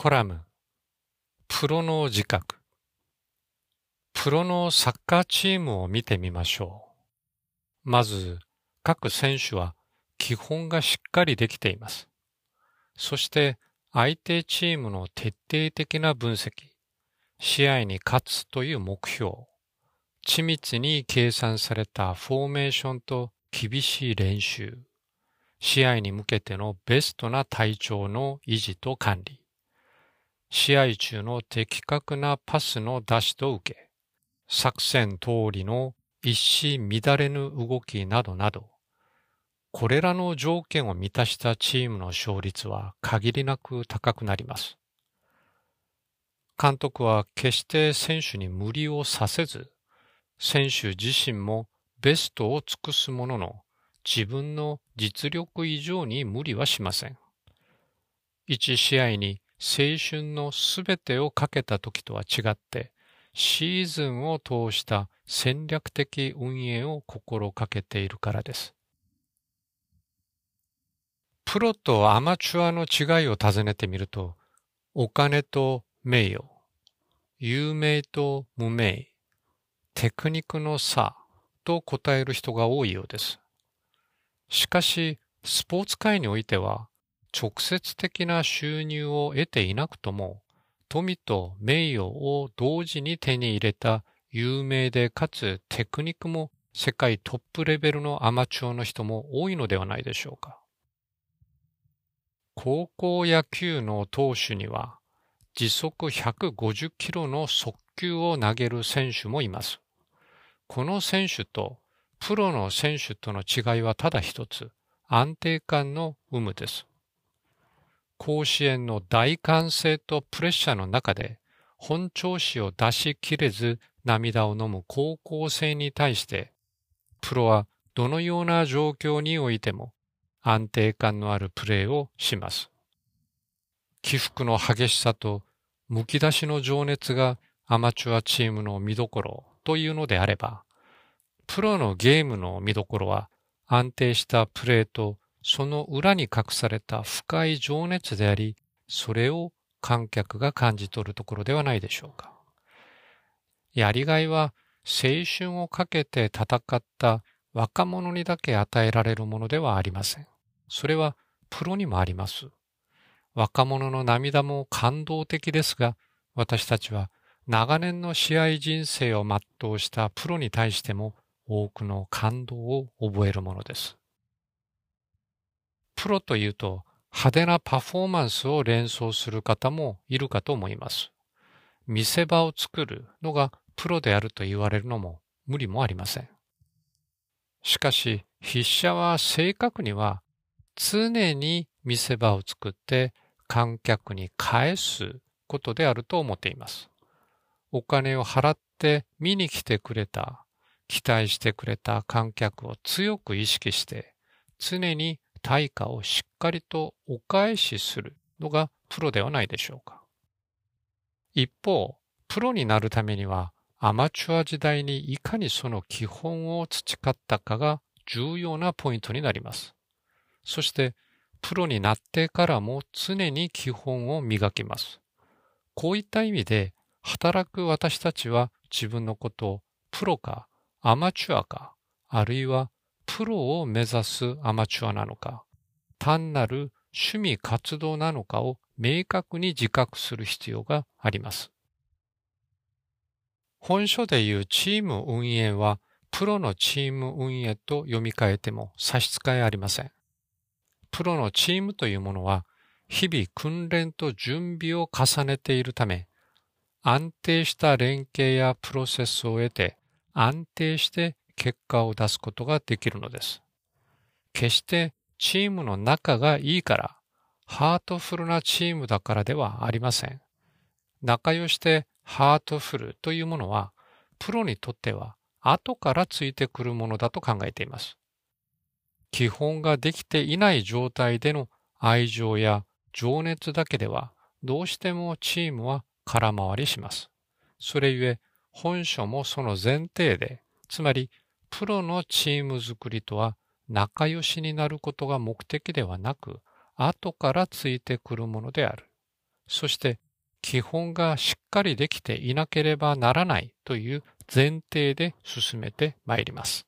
コラムプロの自覚プロのサッカーチームを見てみましょう。まず、各選手は基本がしっかりできています。そして相手チームの徹底的な分析、試合に勝つという目標、緻密に計算されたフォーメーションと厳しい練習、試合に向けてのベストな体調の維持と管理、試合中の的確なパスの出しと受け、作戦通りの一糸乱れぬ動きなどなど、これらの条件を満たしたチームの勝率は限りなく高くなります。監督は決して選手に無理をさせず、選手自身もベストを尽くすものの、自分の実力以上に無理はしません。一試合に青春のすべてをかけた時とは違って、シーズンを通した戦略的運営を心がけているからです。プロとアマチュアの違いを尋ねてみると、お金と名誉、有名と無名、テクニックの差と答える人が多いようです。しかし、スポーツ界においては、直接的な収入を得ていなくとも、富と名誉を同時に手に入れた有名でかつテクニックも世界トップレベルのアマチュアの人も多いのではないでしょうか。高校野球の投手には時速150キロの速球を投げる選手もいます。この選手とプロの選手との違いはただ一つ、安定感の有無です。甲子園の大歓声とプレッシャーの中で本調子を出しきれず涙を飲む高校生に対して、プロはどのような状況においても安定感のあるプレーをします。起伏の激しさとむき出しの情熱がアマチュアチームの見どころというのであれば、プロのゲームの見どころは安定したプレーとその裏に隠された深い情熱であり、それを観客が感じ取るところではないでしょうか。やりがいは青春をかけて戦った若者にだけ与えられるものではありません。それはプロにもあります。若者の涙も感動的ですが、私たちは長年の試合人生を全うしたプロに対しても多くの感動を覚えるものです。プロというと派手なパフォーマンスを連想する方もいるかと思います。見せ場を作るのがプロであると言われるのも無理もありません。しかし、筆者は正確には常に見せ場を作って観客に返すことであると思っています。お金を払って見に来てくれた、期待してくれた観客を強く意識して、常に対価をしっかりとお返しするのがプロではないでしょうか。一方、プロになるためにはアマチュア時代にいかにその基本を培ったかが重要なポイントになります。そして、プロになってからも常に基本を磨きます。こういった意味で、働く私たちは自分のことをプロかアマチュアか、あるいはプロを目指すアマチュアなのか、単なる趣味活動なのかを明確に自覚する必要があります。本書でいうチーム運営は、プロのチーム運営と読み替えても差し支えありません。プロのチームというものは、日々訓練と準備を重ねているため、安定した連携やプロセスを得て安定して結果を出すことができるのです。決してチームの仲がいいから、ハートフルなチームだからではありません。仲良してハートフルというものは、プロにとっては後からついてくるものだと考えています。基本ができていない状態での愛情や情熱だけでは、どうしてもチームは空回りします。それゆえ、本書もその前提で、つまり、プロのチーム作りとは仲良しになることが目的ではなく、後からついてくるものである。そして基本がしっかりできていなければならないという前提で進めてまいります。